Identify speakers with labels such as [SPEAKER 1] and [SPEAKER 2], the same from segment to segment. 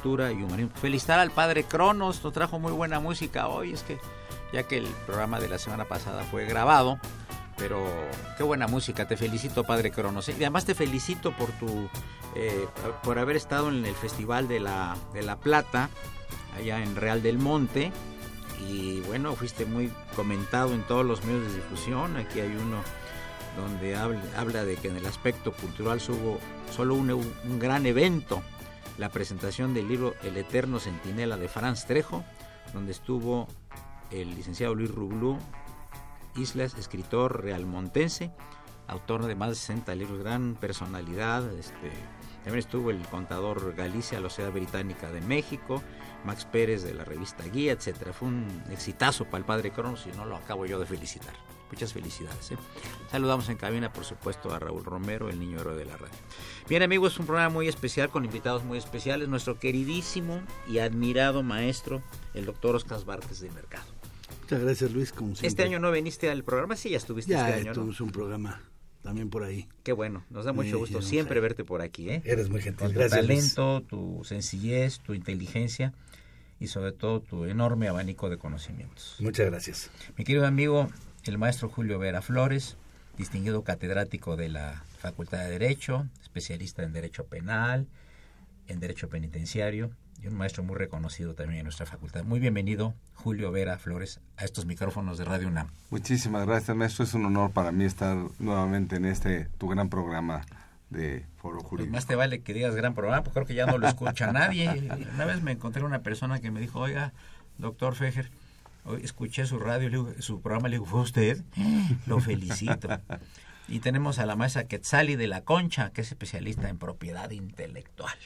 [SPEAKER 1] Cultura y humanismo. Felicitar al padre Cronos, nos trajo muy buena música hoy, es que ya que el programa de la semana pasada fue grabado, pero qué buena música, te felicito padre Cronos. Y además te felicito por tu eh, por haber estado en el Festival de la, de la Plata, allá en Real del Monte. Y bueno, fuiste muy comentado en todos los medios de difusión. Aquí hay uno donde habla, de que en el aspecto cultural hubo solo un, un gran evento la presentación del libro El Eterno Centinela de Franz Trejo, donde estuvo el licenciado Luis Rublú Islas, escritor realmontense, autor de más de 60 libros, gran personalidad. Este, también estuvo el contador Galicia, la Sociedad Británica de México, Max Pérez de la revista Guía, etcétera. Fue un exitazo para el padre Cronos y no lo acabo yo de felicitar. Muchas felicidades. ¿eh? Saludamos en cabina, por supuesto, a Raúl Romero, el niño héroe de la radio. Bien, amigos, es un programa muy especial con invitados muy especiales. Nuestro queridísimo y admirado maestro, el doctor Oscar Várquez de Mercado.
[SPEAKER 2] Muchas gracias, Luis.
[SPEAKER 1] Este año no viniste al programa, sí, ya estuviste este año.
[SPEAKER 2] Ya un programa también por ahí.
[SPEAKER 1] Qué bueno, nos da mucho gusto siempre verte por aquí. ¿eh?
[SPEAKER 2] Eres muy gentil, gracias.
[SPEAKER 1] Tu talento, tu sencillez, tu inteligencia y sobre todo tu enorme abanico de conocimientos.
[SPEAKER 2] Muchas gracias.
[SPEAKER 1] Mi querido amigo, el maestro Julio Vera Flores, distinguido catedrático de la Facultad de Derecho, especialista en Derecho Penal, en Derecho Penitenciario y un maestro muy reconocido también en nuestra facultad. Muy bienvenido, Julio Vera Flores, a estos micrófonos de Radio UNAM.
[SPEAKER 3] Muchísimas gracias, maestro. Es un honor para mí estar nuevamente en este tu gran programa de Foro pues Jurídico.
[SPEAKER 1] más te vale que digas gran programa, porque creo que ya no lo escucha nadie. Una vez me encontré una persona que me dijo, oiga, doctor Fejer, Hoy escuché su radio, su programa, le digo, ¿fue usted? Lo felicito. Y tenemos a la maestra Quetzali de la Concha, que es especialista en propiedad intelectual.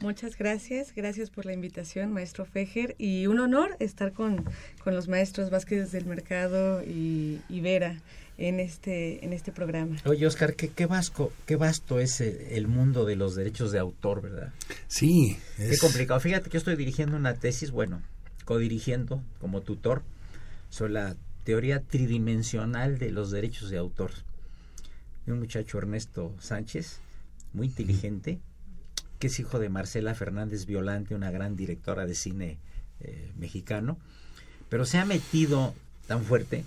[SPEAKER 4] Muchas gracias, gracias por la invitación, maestro Fejer, y un honor estar con, con los maestros Vázquez del Mercado y, Vera en este, en este programa.
[SPEAKER 1] Oye, Oscar, qué, qué, vasco, qué vasto es el, mundo de los derechos de autor, ¿verdad?
[SPEAKER 2] Sí.
[SPEAKER 1] Qué complicado. Fíjate que yo estoy dirigiendo una tesis, bueno, codirigiendo como tutor sobre la teoría tridimensional de los derechos de autor. Un muchacho Ernesto Sánchez, muy inteligente, que es hijo de Marcela Fernández Violante, una gran directora de cine eh, mexicano, pero se ha metido tan fuerte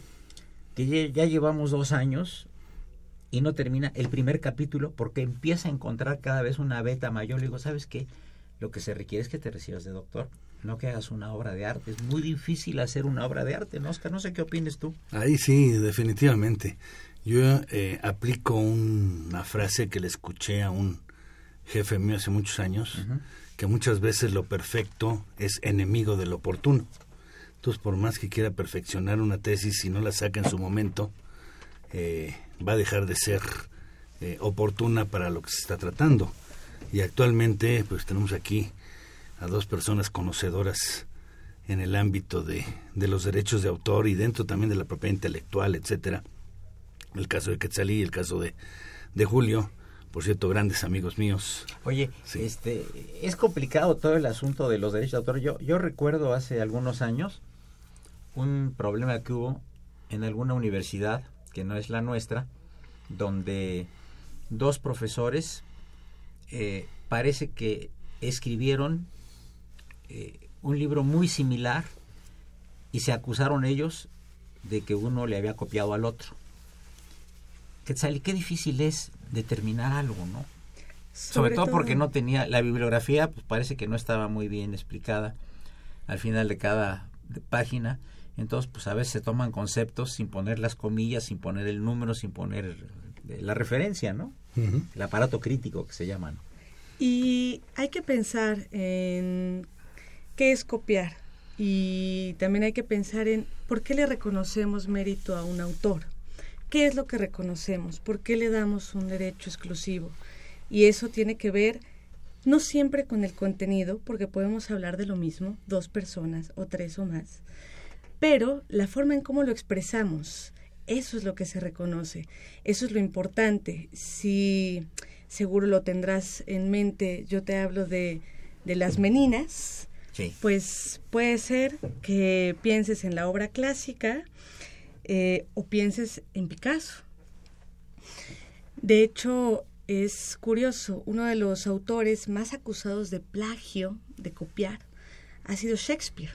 [SPEAKER 1] que ya llevamos dos años y no termina el primer capítulo porque empieza a encontrar cada vez una beta mayor. Le digo, ¿sabes qué? Lo que se requiere es que te recibas de doctor no que hagas una obra de arte. Es muy difícil hacer una obra de arte, ¿no, Oscar? No sé qué opines tú.
[SPEAKER 2] Ahí sí, definitivamente. Yo eh, aplico una frase que le escuché a un jefe mío hace muchos años, que muchas veces lo perfecto es enemigo del oportuno. Entonces, por más que quiera perfeccionar una tesis, si no la saca en su momento, eh, va a dejar de ser eh, oportuna para lo que se está tratando. Y actualmente pues tenemos aquí a dos personas conocedoras en el ámbito de, de los derechos de autor y dentro también de la propiedad intelectual, etcétera. El caso de Quetzalí y el caso de, de Julio, por cierto, grandes amigos míos.
[SPEAKER 1] Oye, este, es complicado todo el asunto de los derechos de autor. Yo, yo recuerdo hace algunos años un problema que hubo en alguna universidad, que no es la nuestra, donde dos profesores eh, parece que escribieron eh, un libro muy similar y se acusaron ellos de que uno le había copiado al otro. Quetzal, qué difícil es determinar algo, ¿no? Sobre, todo, porque no tenía la bibliografía, pues parece que no estaba muy bien explicada al final de cada página. Entonces, pues a veces se toman conceptos sin poner las comillas, sin poner el número, sin poner la referencia, ¿no? El aparato crítico que se llama.
[SPEAKER 4] Y hay que pensar en qué es copiar y también hay que pensar en por qué le reconocemos mérito a un autor. ¿Qué es lo que reconocemos? ¿Por qué le damos un derecho exclusivo? Y eso tiene que ver no siempre con el contenido, porque podemos hablar de lo mismo, dos personas o tres o más, pero la forma en cómo lo expresamos, eso es lo que se reconoce, eso es lo importante. Si seguro lo tendrás en mente, yo te hablo de, de las meninas, pues puede ser que pienses en la obra clásica eh, o pienses en Picasso. De hecho, es curioso, uno de los autores más acusados de plagio, de copiar, ha sido Shakespeare.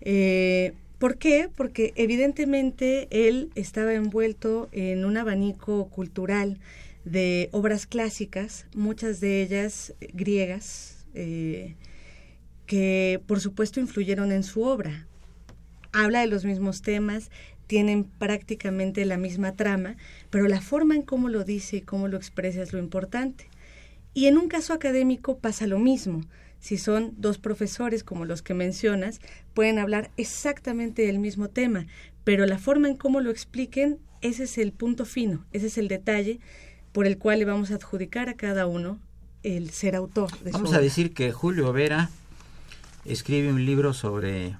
[SPEAKER 4] Eh, ¿Por qué? Porque evidentemente él estaba envuelto en un abanico cultural de obras clásicas, muchas de ellas griegas, eh, que por supuesto influyeron en su obra. Habla de los mismos temas, tienen prácticamente la misma trama, pero la forma en cómo lo dice y cómo lo expresa es lo importante. Y en un caso académico pasa lo mismo si son dos profesores como los que mencionas, pueden hablar exactamente del mismo tema, pero la forma en cómo lo expliquen, ese es el punto fino, ese es el detalle por el cual le vamos a adjudicar a cada uno el ser autor.
[SPEAKER 1] De vamos a decir que Julio Vera escribe un libro sobre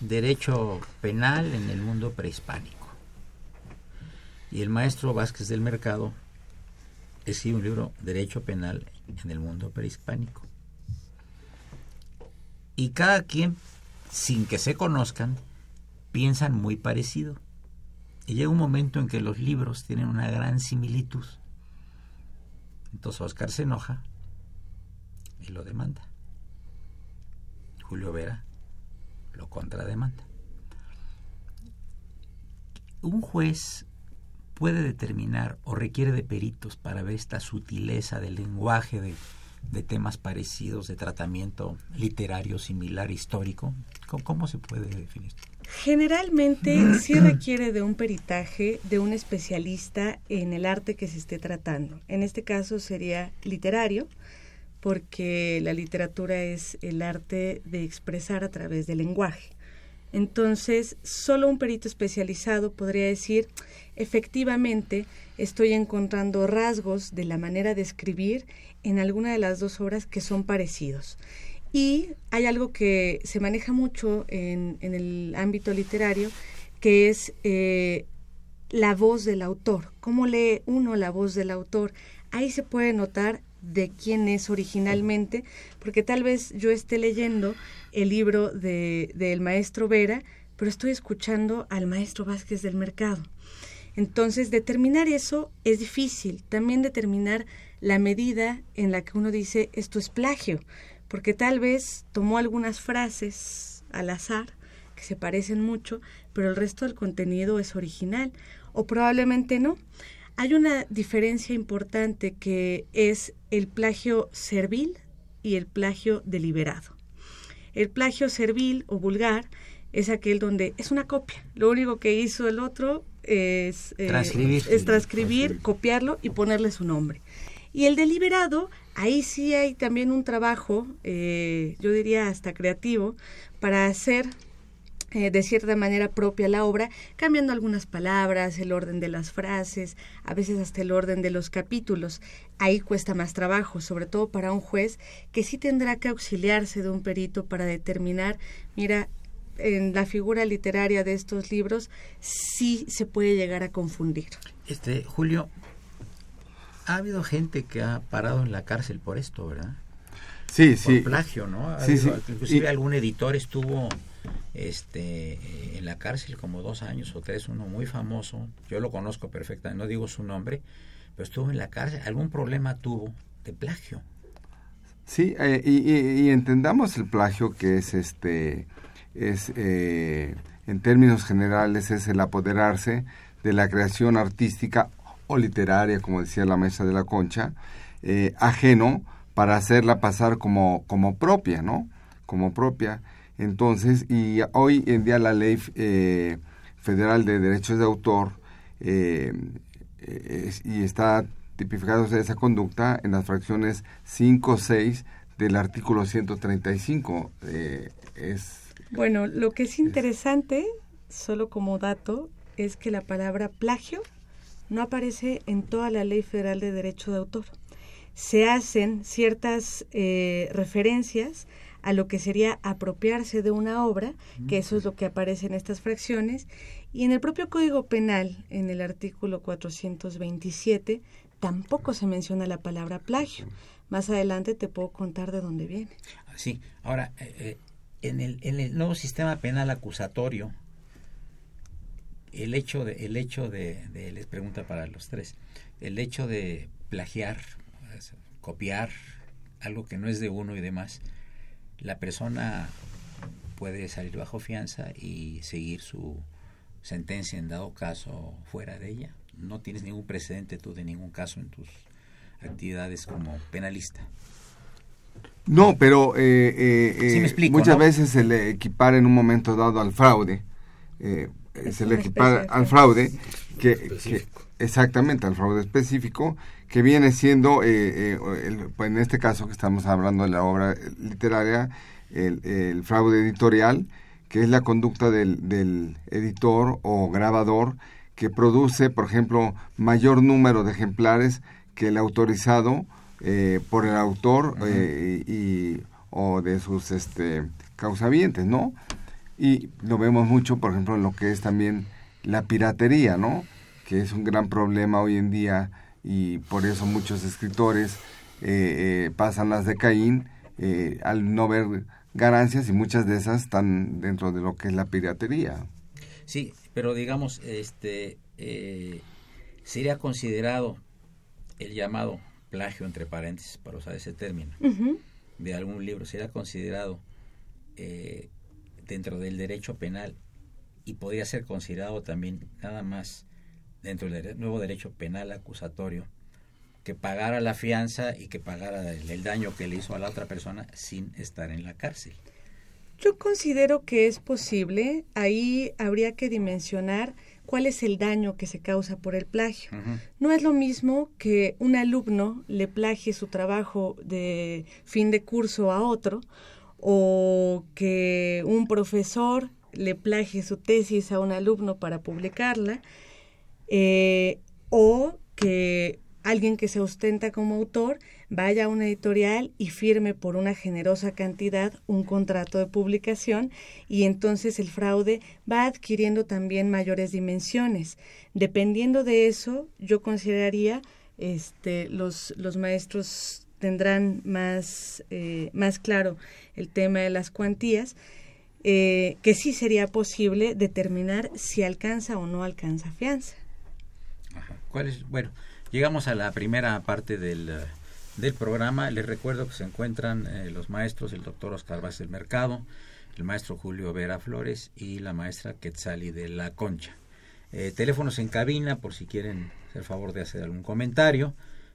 [SPEAKER 1] derecho penal en el mundo prehispánico. Y el maestro Vázquez del Mercado escribe un libro Derecho penal en el mundo prehispánico y cada quien, sin que se conozcan, piensan muy parecido. Y llega un momento en que los libros tienen una gran similitud. Entonces Oscar se enoja y lo demanda. Julio Vera lo contrademanda. Un juez puede determinar o requiere de peritos para ver esta sutileza del lenguaje, de de temas parecidos, de tratamiento literario similar, histórico? ¿Cómo, se puede definir?
[SPEAKER 4] Generalmente sí requiere de un peritaje de un especialista en el arte que se esté tratando. En este caso sería literario, porque la literatura es el arte de expresar a través del lenguaje. Entonces, solo un perito especializado podría decir, efectivamente, estoy encontrando rasgos de la manera de escribir en alguna de las dos obras que son parecidos. Y hay algo que se maneja mucho en, el ámbito literario, que es eh, la voz del autor. ¿Cómo lee uno la voz del autor? Ahí se puede notar de quién es originalmente, porque tal vez yo esté leyendo el libro del de, maestro Vera, pero estoy escuchando al maestro Vázquez del Mercado. Entonces, determinar eso es difícil. También determinar la medida en la que uno dice esto es plagio, porque tal vez tomó algunas frases al azar que se parecen mucho, pero el resto del contenido es original, o probablemente no. Hay una diferencia importante que es el plagio servil y el plagio deliberado. El plagio servil o vulgar es aquel donde es una copia. Lo único que hizo el otro es,
[SPEAKER 1] eh, transcribir.
[SPEAKER 4] es transcribir, copiarlo y ponerle su nombre. Y el deliberado, ahí sí hay también un trabajo, eh, yo diría hasta creativo, para hacer eh, de cierta manera propia la obra, cambiando algunas palabras, el orden de las frases, a veces hasta el orden de los capítulos. Ahí cuesta más trabajo, sobre todo para un juez que sí tendrá que auxiliarse de un perito para determinar, mira, en la figura literaria de estos libros sí se puede llegar a confundir.
[SPEAKER 1] Este, Julio, ha habido gente que ha parado en la cárcel por esto, ¿verdad?
[SPEAKER 3] Sí, sí.
[SPEAKER 1] Por plagio, ¿no?
[SPEAKER 3] Sí, sí.
[SPEAKER 1] Inclusive algún editor estuvo este en la cárcel como dos años o tres, uno muy famoso, yo lo conozco perfectamente, no digo su nombre, pero estuvo en la cárcel, algún problema tuvo de plagio.
[SPEAKER 3] Sí, eh, y, entendamos el plagio que es este, es eh, en términos generales es el apoderarse de la creación artística o literaria, como decía la mesa de la concha, eh, ajeno para hacerla pasar como, como propia, ¿no? Como propia. Entonces, y hoy en día la ley eh, federal de derechos de autor eh, y está tipificado esa conducta en las fracciones 5, 6 del artículo 135. Eh, es,
[SPEAKER 4] bueno, lo que es interesante, solo como dato, es que la palabra plagio no aparece en toda la ley federal de derecho de autor. Se hacen ciertas referencias a lo que sería apropiarse de una obra, que eso es lo que aparece en estas fracciones, y en el propio Código Penal, en el artículo 427, tampoco se menciona la palabra plagio. Más adelante te puedo contar de dónde viene.
[SPEAKER 1] Sí, ahora, eh, eh, en, el, en el nuevo sistema penal acusatorio, el hecho de, el hecho de, de, les pregunta para los tres, el hecho de plagiar, copiar algo que no es de uno y demás, la persona puede salir bajo fianza y seguir su sentencia en dado caso fuera de ella. No tienes ningún precedente tú de ningún caso en tus actividades como penalista.
[SPEAKER 3] No, pero eh, eh, eh muchas veces se le equipara en un momento dado al fraude. Eh, se le equipara al fraude que, exactamente al fraude específico que viene siendo, eh, eh, pues, en este caso que estamos hablando de la obra literaria, el, fraude editorial, que es la conducta del, editor o grabador que produce, por ejemplo, mayor número de ejemplares que el autorizado eh, por el autor y, o de sus este, causavientes, ¿no? Y lo vemos mucho, por ejemplo, en lo que es también la piratería, ¿no? Que es un gran problema hoy en día y por eso muchos escritores eh, eh, pasan las de Caín eh, al no ver ganancias y muchas de esas están dentro de lo que es la piratería.
[SPEAKER 1] Sí, pero digamos, este sería considerado el llamado plagio entre paréntesis para usar ese término de algún libro sería considerado dentro del derecho penal y podría ser considerado también nada más dentro del nuevo derecho penal acusatorio que pagara la fianza y que pagara el, daño que le hizo a la otra persona sin estar en la cárcel.
[SPEAKER 4] Yo considero que es posible, ahí habría que dimensionar cuál es el daño que se causa por el plagio. No es lo mismo que un alumno le plagie su trabajo de fin de curso a otro o que un profesor le plagie su tesis a un alumno para publicarla eh, o que alguien que se ostenta como autor vaya a una editorial y firme por una generosa cantidad un contrato de publicación y entonces el fraude va adquiriendo también mayores dimensiones. Dependiendo de eso, yo consideraría este, los, los maestros tendrán más, eh, más claro el tema de las cuantías, eh, que sí sería posible determinar si alcanza o no alcanza fianza.
[SPEAKER 1] ¿Cuál es? Bueno, llegamos a la primera parte del, eh, del programa. Les recuerdo que se encuentran eh, los maestros, el doctor Oscar Vázquez del Mercado, el maestro Julio Vera Flores y la maestra Quetzali de la Concha. Eh, teléfonos en cabina por si quieren hacer favor de hacer algún comentario.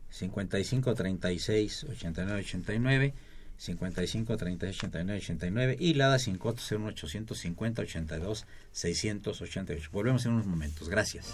[SPEAKER 1] 55 36 89 89 55 36 89 89 y la da 5 850 82 688. Volvemos en unos momentos. Gracias.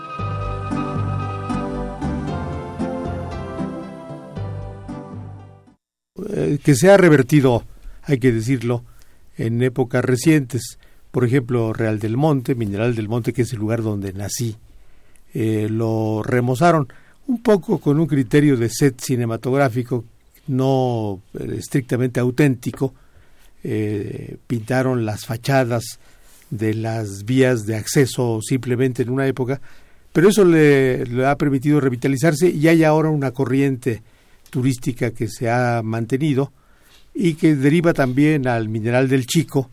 [SPEAKER 5] Eh, que se ha revertido, hay que decirlo, en épocas recientes. Por ejemplo, Real del Monte, Mineral del Monte, que es el lugar donde nací, eh, lo remozaron un poco con un criterio de set cinematográfico no eh, estrictamente auténtico. pintaron las fachadas de las vías de acceso simplemente en una época, pero eso le, le ha permitido revitalizarse y hay ahora una corriente turística que se ha mantenido y que deriva también al mineral del Chico,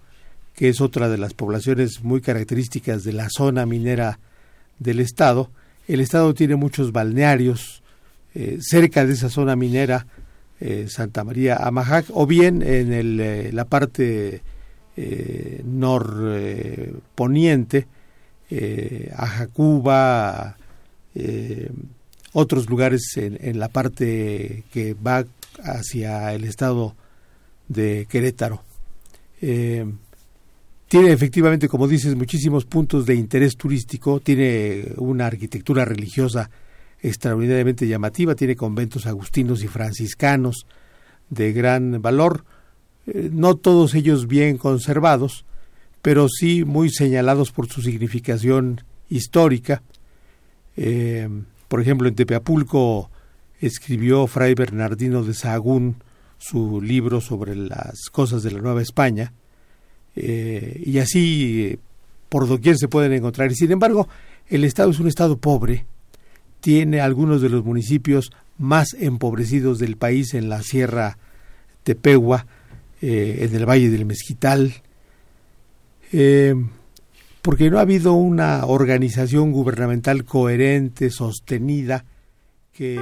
[SPEAKER 5] que es otra de las poblaciones muy características de la zona minera del estado. El estado tiene muchos balnearios eh, cerca de esa zona minera, eh, Santa María Amajac, o bien en el, eh, la parte norponiente, Ajacuba, otros lugares en, la parte que va hacia el estado de Querétaro. Eh, tiene efectivamente, como dices, muchísimos puntos de interés turístico, tiene una arquitectura religiosa extraordinariamente llamativa, tiene conventos agustinos y franciscanos de gran valor, eh, no todos ellos bien conservados, pero sí muy señalados por su significación histórica. Eh, por ejemplo, en Tepeapulco escribió Fray Bernardino de Sahagún su libro sobre las cosas de la Nueva España, eh, y así por doquier se pueden encontrar. Y sin embargo, el Estado es un Estado pobre, tiene algunos de los municipios más empobrecidos del país en la Sierra Tepehua, eh, en el Valle del Mezquital. Eh, porque no ha habido una organización gubernamental coherente, sostenida, que...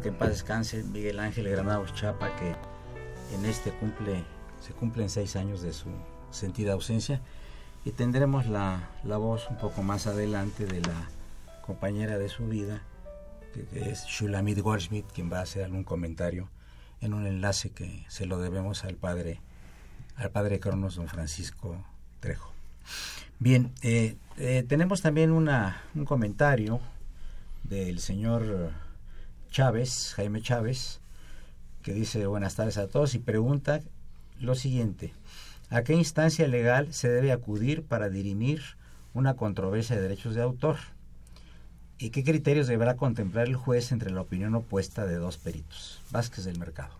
[SPEAKER 1] que en paz descanse, Miguel Ángel Granados Chapa, que en este cumple, se cumplen seis años de su sentida ausencia. Y tendremos la, la voz un poco más adelante de la compañera de su vida, que, es Shulamit Goldschmidt, quien va a hacer algún comentario en un enlace que se lo debemos al padre, al padre Cronos, don Francisco Trejo. Bien, eh, eh, tenemos también una, un comentario del señor Chávez, Jaime Chávez, que dice buenas tardes a todos y pregunta lo siguiente, ¿a qué instancia legal se debe acudir para dirimir una controversia de derechos de autor? ¿Y qué criterios deberá contemplar el juez entre la opinión opuesta de dos peritos? Vázquez del Mercado.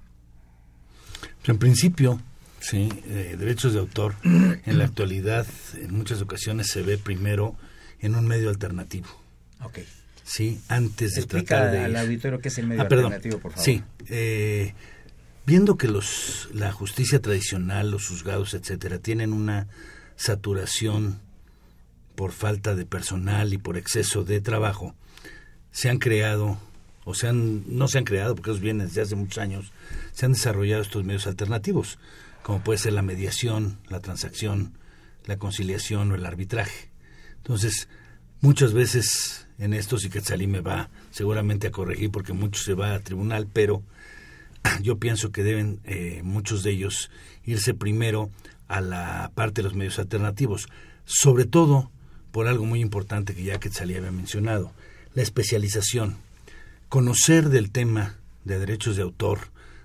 [SPEAKER 2] En principio, sí, eh, derechos de autor en la actualidad en muchas ocasiones se ve primero en un medio alternativo.
[SPEAKER 1] Okay.
[SPEAKER 2] Sí, antes de tratar de...
[SPEAKER 1] al auditorio qué es el medio
[SPEAKER 2] ah,
[SPEAKER 1] alternativo, por favor.
[SPEAKER 2] Sí, eh, viendo que los la justicia tradicional, los juzgados, etcétera, tienen una saturación por falta de personal y por exceso de trabajo, se han creado, o se han, no se han creado, porque ellos vienen desde hace muchos años, se han desarrollado estos medios alternativos, como puede ser la mediación, la transacción, la conciliación o el arbitraje. Entonces, muchas veces en esto, si Quetzalí me va seguramente a corregir porque mucho se va a tribunal, pero yo pienso que deben eh, muchos de ellos irse primero a la parte de los medios alternativos, sobre todo por algo muy importante que ya Quetzalí había mencionado, la especialización. Conocer del tema de derechos de autor,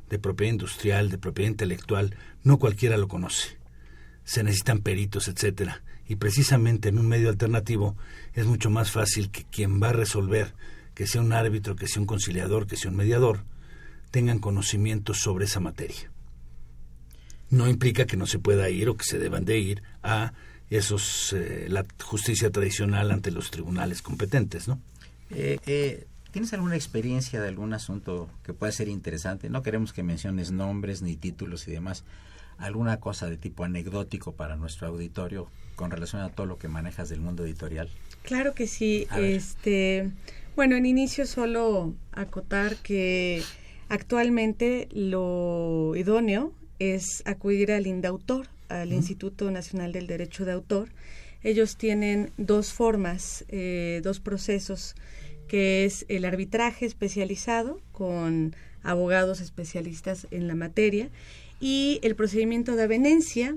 [SPEAKER 2] de propiedad industrial, de propiedad intelectual, no cualquiera lo conoce. Se necesitan peritos, etcétera y precisamente en un medio alternativo es mucho más fácil que quien va a resolver, que sea un árbitro, que sea un conciliador, que sea un mediador, tengan conocimiento sobre esa materia. No implica que no se pueda ir o que se deban de ir a esos eh, la justicia tradicional ante los tribunales competentes, ¿no?
[SPEAKER 1] Eh, eh, ¿Tienes alguna experiencia de algún asunto que pueda ser interesante? No queremos que menciones nombres ni títulos y demás. ¿Alguna cosa de tipo anecdótico para nuestro auditorio con relación a todo lo que manejas del mundo editorial?
[SPEAKER 4] Claro que sí. Este, bueno, en inicio solo acotar que actualmente lo idóneo es acudir al INDAUTOR, al Instituto Nacional del Derecho de Autor. Ellos tienen dos formas, eh, dos procesos que es el arbitraje especializado con abogados especialistas en la materia y el procedimiento de avenencia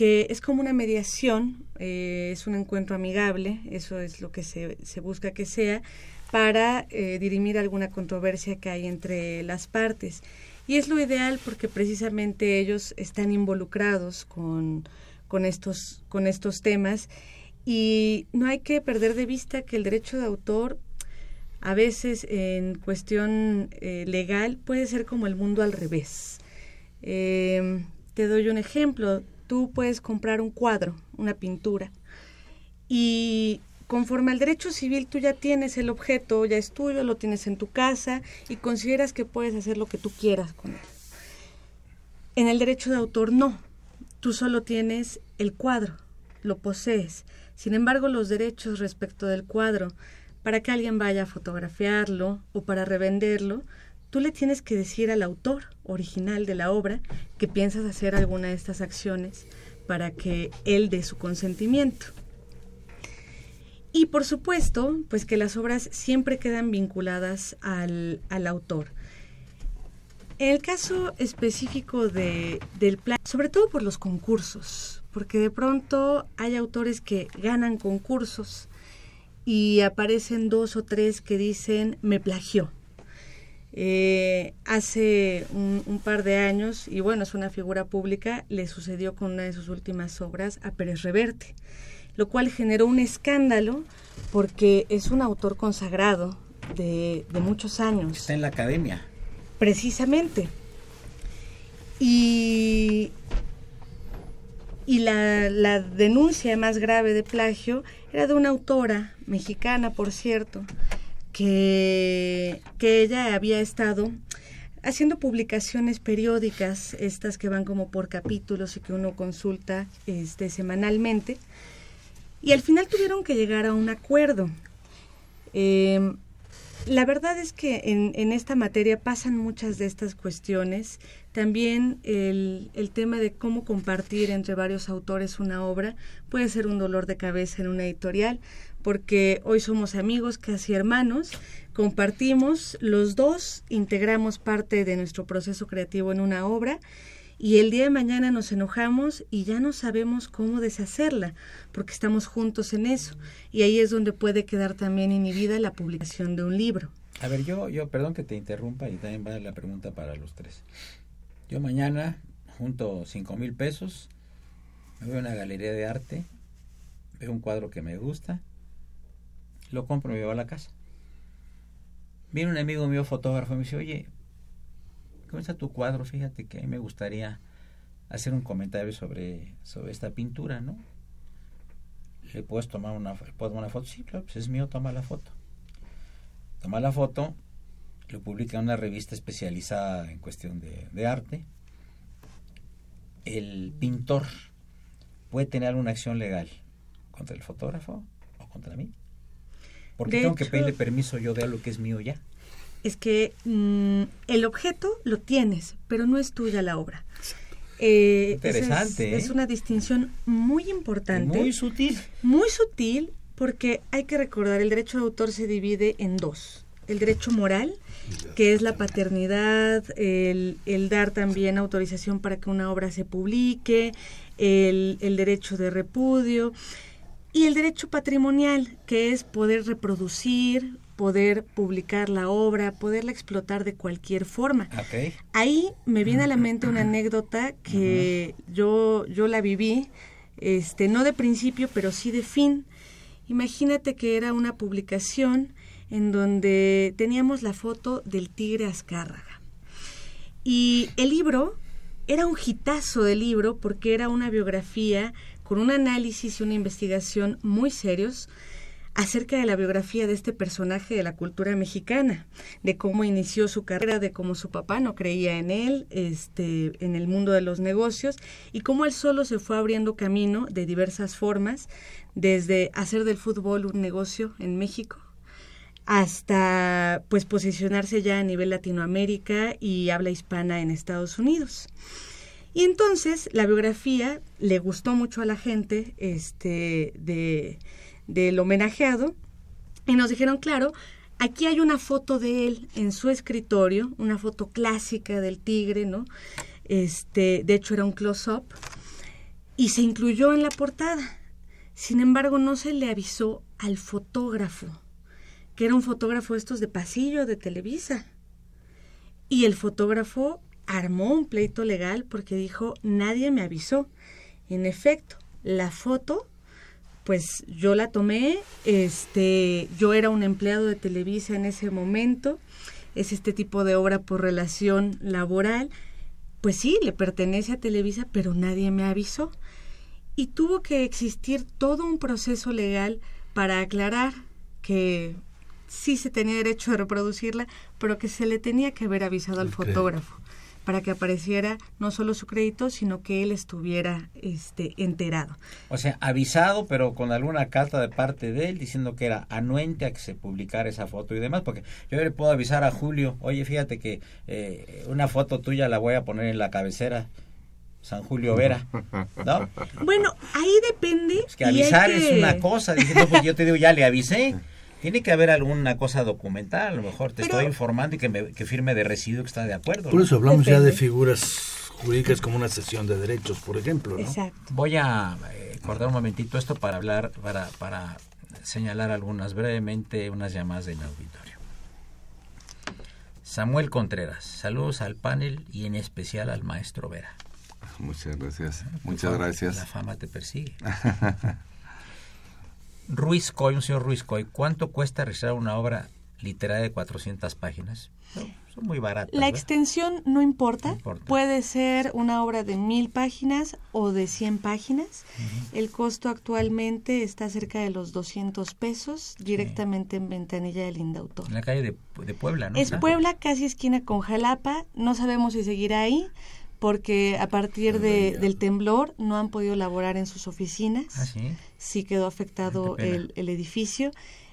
[SPEAKER 4] que es como una mediación, eh, es un encuentro amigable, eso es lo que se, busca que sea, para eh, dirimir alguna controversia que hay entre las partes. Y es lo ideal porque precisamente ellos están involucrados con, con, estos, con estos temas y no hay que perder de vista que el derecho de autor a veces en cuestión eh, legal puede ser como el mundo al revés. Em, te doy un ejemplo. Tú puedes comprar un cuadro, una pintura, y conforme al derecho civil tú ya tienes el objeto, ya es tuyo, lo tienes en tu casa y consideras que puedes hacer lo que tú quieras con él. En el derecho de autor no. Tú solo tienes el cuadro, lo posees. Sin embargo, los derechos respecto del cuadro para que alguien vaya a fotografiarlo o para revenderlo, tú le tienes que decir al autor original de la obra que piensas hacer alguna de estas acciones para que él dé su consentimiento. Y por supuesto, pues que las obras siempre quedan vinculadas al, al autor. En el caso específico de, del plan, sobre todo por los concursos, porque de pronto hay autores que ganan concursos y aparecen dos o tres que dicen me plagió. Eh, hace un, par de años, y bueno, es una figura pública, le sucedió con una de sus últimas obras a Pérez Reverte, lo cual generó un escándalo porque es un autor consagrado de, de muchos años.
[SPEAKER 1] Está en la academia.
[SPEAKER 4] Precisamente. Y, y la, la denuncia más grave de plagio era de una autora mexicana, por cierto, que, que ella había estado haciendo publicaciones periódicas, estas que van como por capítulos y que uno consulta este, semanalmente, y al final tuvieron que llegar a un acuerdo. Em, la verdad es que en, en, esta materia pasan muchas de estas cuestiones. También el, el, tema de cómo compartir entre varios autores una obra puede ser un dolor de cabeza en una editorial, porque hoy somos amigos, casi hermanos, compartimos, los dos integramos parte de nuestro proceso creativo en una obra y el día de mañana nos enojamos y ya no sabemos cómo deshacerla, porque estamos juntos en eso. Y ahí es donde puede quedar también inhibida la publicación de un libro.
[SPEAKER 1] A ver, yo, yo, perdón que te interrumpa y también va la pregunta para los tres. Yo mañana junto cinco mil pesos, me voy a una galería de arte, veo un cuadro que me gusta, lo compro y me llevo a la casa. Viene un amigo mío fotógrafo y me dice, oye, ¿cómo está tu cuadro? Fíjate que a mí me gustaría hacer un comentario sobre, sobre esta pintura, ¿no? ¿Le puedes tomar una, ¿puedo tomar una foto? Sí, claro, pues es mío, toma la foto. Toma la foto, lo publica en una revista especializada en cuestión de, de arte. El pintor puede tener una acción legal contra el fotógrafo o contra mí. Porque tengo que pedirle permiso yo de algo que es mío ya.
[SPEAKER 4] Es que mmm, el objeto lo tienes, pero no es tuya la obra. Eh,
[SPEAKER 1] Interesante.
[SPEAKER 4] Es,
[SPEAKER 1] ¿eh?
[SPEAKER 4] es, una distinción muy importante.
[SPEAKER 1] Muy sutil.
[SPEAKER 4] Muy sutil porque hay que recordar, el derecho de autor se divide en dos. El derecho moral, que es la paternidad, el, el dar también autorización para que una obra se publique, el, el derecho de repudio y el derecho patrimonial, que es poder reproducir, poder publicar la obra, poderla explotar de cualquier forma.
[SPEAKER 1] Okay.
[SPEAKER 4] Ahí me viene a la mente una anécdota que uh -huh. yo, yo la viví, este, no de principio, pero sí de fin. Imagínate que era una publicación en donde teníamos la foto del tigre Azcárraga. Y el libro era un hitazo de libro porque era una biografía con un análisis y una investigación muy serios acerca de la biografía de este personaje de la cultura mexicana, de cómo inició su carrera, de cómo su papá no creía en él, este, en el mundo de los negocios, y cómo él solo se fue abriendo camino de diversas formas, desde hacer del fútbol un negocio en México, hasta pues posicionarse ya a nivel Latinoamérica y habla hispana en Estados Unidos. Y entonces la biografía le gustó mucho a la gente este, de, del homenajeado y nos dijeron, claro, aquí hay una foto de él en su escritorio, una foto clásica del tigre, ¿no? Este, de hecho era un close-up y se incluyó en la portada. Sin embargo, no se le avisó al fotógrafo, que era un fotógrafo estos de pasillo de Televisa. Y el fotógrafo armó un pleito legal porque dijo, nadie me avisó. En efecto, la foto, pues yo la tomé, este, yo era un empleado de Televisa en ese momento, es este tipo de obra por relación laboral, pues sí, le pertenece a Televisa, pero nadie me avisó. Y tuvo que existir todo un proceso legal para aclarar que sí se tenía derecho a reproducirla, pero que se le tenía que haber avisado al fotógrafo para que apareciera no solo su crédito, sino que él estuviera este, enterado.
[SPEAKER 1] O sea, avisado, pero con alguna carta de parte de él diciendo que era anuente a que se publicara esa foto y demás, porque yo le puedo avisar a Julio, oye, fíjate que eh, una foto tuya la voy a poner en la cabecera. San Julio Vera, ¿no?
[SPEAKER 4] Bueno, ahí depende.
[SPEAKER 1] Es que avisar es una cosa, diciendo, pues yo te digo, ya le avisé. Tiene que haber alguna cosa documental, a lo mejor te estoy informando y que, me, que firme de residuo que está de acuerdo.
[SPEAKER 2] Por eso hablamos ya de figuras jurídicas como una sesión de derechos, por ejemplo. ¿no?
[SPEAKER 4] Exacto.
[SPEAKER 1] Voy a eh, cortar un momentito esto para hablar, para, para señalar algunas brevemente, unas llamadas del auditorio. Samuel Contreras, saludos al panel y en especial al maestro Vera.
[SPEAKER 3] Muchas gracias. Muchas gracias.
[SPEAKER 1] La fama te persigue. Ruiz Coy, un señor Ruiz Coy, ¿cuánto cuesta registrar una obra literaria de 400 páginas? son muy baratas.
[SPEAKER 4] La extensión no importa. Puede ser una obra de mil páginas o de 100 páginas. El costo actualmente está cerca de los 200 pesos directamente en ventanilla del Indautor.
[SPEAKER 1] En la calle de, de Puebla, ¿no?
[SPEAKER 4] Es Puebla, casi esquina con Jalapa. No sabemos si seguirá ahí porque a partir de, del temblor no han podido laborar en sus oficinas.
[SPEAKER 1] ¿Ah, sí?
[SPEAKER 4] sí quedó afectado el, el, edificio.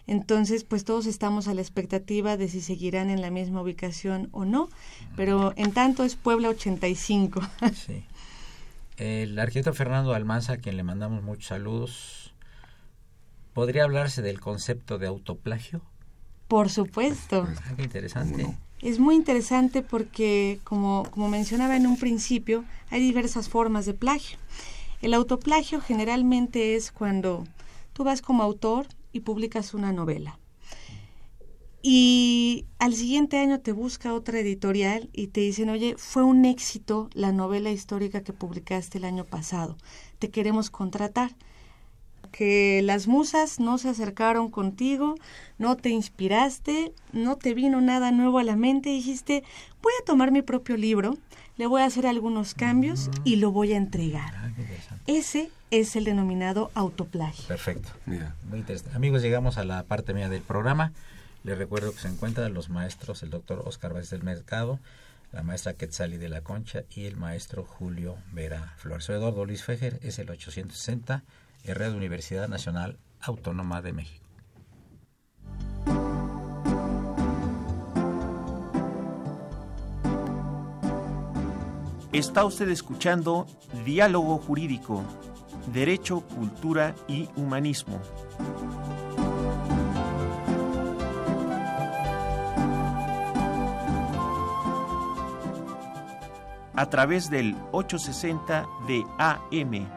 [SPEAKER 4] Entonces, pues todos estamos a la expectativa de si seguirán en la misma ubicación o no, pero en tanto es Puebla 85.
[SPEAKER 1] sí. El arquitecto Fernando Almanza, a quien le mandamos muchos saludos, ¿podría hablarse del concepto de autoplagio?
[SPEAKER 4] Por supuesto.
[SPEAKER 1] Ah, qué interesante.
[SPEAKER 4] Es muy interesante porque, como, como mencionaba en un principio, hay diversas formas de plagio. El autoplagio generalmente es cuando tú vas como autor y publicas una novela. Y al siguiente año te busca otra editorial y te dicen, oye, fue un éxito la novela histórica que publicaste el año pasado, te queremos contratar que las musas no se acercaron contigo, no te inspiraste, no te vino nada nuevo a la mente, dijiste, voy a tomar mi propio libro, le voy a hacer algunos cambios y lo voy a entregar. Ah, Ese es el denominado autoplagio.
[SPEAKER 1] Perfecto. Muy interesante. Amigos, llegamos a la parte mía del programa. Les recuerdo que se encuentran los maestros, el doctor Oscar Vázquez del Mercado, la maestra Quetzali de la Concha y el maestro Julio Vera Flores. Eduardo Luis Fejer es el 860 Red Universidad Nacional Autónoma de México.
[SPEAKER 6] Está usted escuchando Diálogo Jurídico, Derecho, Cultura y Humanismo. A través del 860 de AM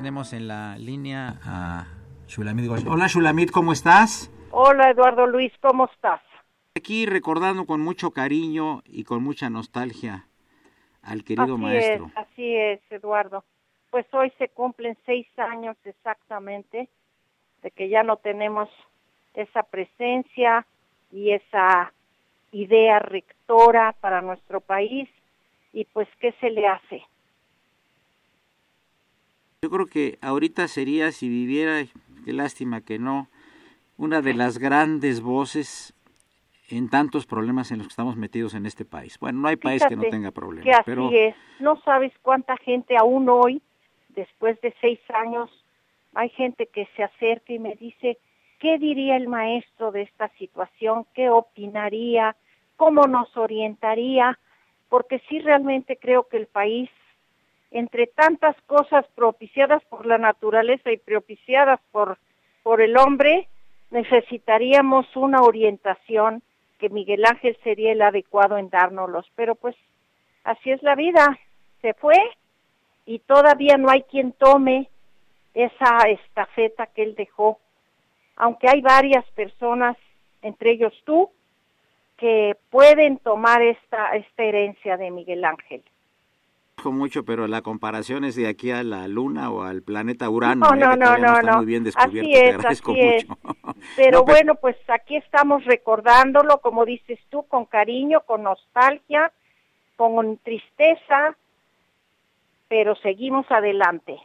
[SPEAKER 1] Tenemos en la línea a Shulamit Hola Shulamit, ¿cómo estás?
[SPEAKER 7] Hola Eduardo Luis, ¿cómo estás?
[SPEAKER 1] Aquí recordando con mucho cariño y con mucha nostalgia al querido
[SPEAKER 7] así
[SPEAKER 1] maestro.
[SPEAKER 7] Es, así es, Eduardo. Pues hoy se cumplen seis años exactamente de que ya no tenemos esa presencia y esa idea rectora para nuestro país y pues qué se le hace.
[SPEAKER 1] Yo creo que ahorita sería, si viviera, qué lástima que no, una de las grandes voces en tantos problemas en los que estamos metidos en este país. Bueno, no hay país que no tenga problemas.
[SPEAKER 7] Que así
[SPEAKER 1] pero...
[SPEAKER 7] es. No sabes cuánta gente aún hoy, después de seis años, hay gente que se acerca y me dice, ¿qué diría el maestro de esta situación? ¿Qué opinaría? ¿Cómo nos orientaría? Porque sí realmente creo que el país entre tantas cosas propiciadas por la naturaleza y propiciadas por, por el hombre, necesitaríamos una orientación que Miguel Ángel sería el adecuado en dárnoslos. Pero pues así es la vida, se fue y todavía no hay quien tome esa estafeta que él dejó. Aunque hay varias personas, entre ellos tú, que pueden tomar esta, esta herencia de Miguel Ángel
[SPEAKER 1] mucho, pero la comparación es de aquí a la Luna o al planeta Urano.
[SPEAKER 7] No, ¿eh? no, no, no,
[SPEAKER 1] Muy bien descubierto,
[SPEAKER 7] así es, agradezco mucho. Pero, bueno, pues aquí estamos recordándolo, como dices tú, con cariño, con nostalgia, con tristeza, pero seguimos adelante.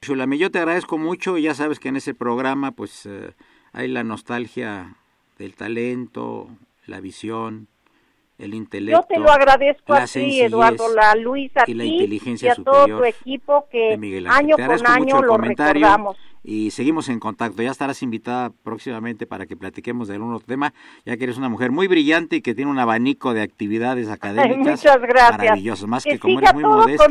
[SPEAKER 1] Chulami, yo te agradezco mucho y ya sabes que en ese programa pues eh, hay la nostalgia del talento, la visión, el intelecto.
[SPEAKER 7] Yo te lo agradezco a ti, Eduardo, la Luis, a
[SPEAKER 1] y la inteligencia
[SPEAKER 7] y a todo tu equipo que año con año lo recordamos.
[SPEAKER 1] Y seguimos en contacto. Ya estarás invitada próximamente para que platiquemos de algún otro tema, ya que eres una mujer muy brillante y que tiene un abanico de actividades académicas
[SPEAKER 7] Muchas gracias.
[SPEAKER 1] maravillosas. Más que, como eres muy modesta,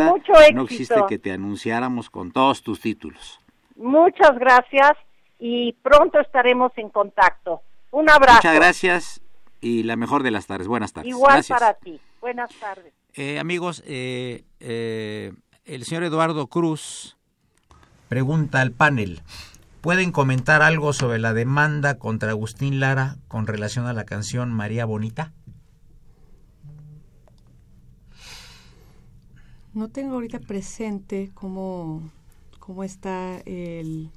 [SPEAKER 1] no existe que te anunciáramos con todos tus títulos.
[SPEAKER 7] Muchas gracias y pronto estaremos en contacto. Un abrazo.
[SPEAKER 1] Muchas gracias y la mejor de las tardes. Buenas tardes.
[SPEAKER 7] Igual para ti. Buenas tardes.
[SPEAKER 1] Eh, amigos, eh, eh, el señor Eduardo Cruz pregunta al panel, ¿pueden comentar algo sobre la demanda contra Agustín Lara con relación a la canción María Bonita?
[SPEAKER 4] No tengo ahorita presente cómo, cómo está el,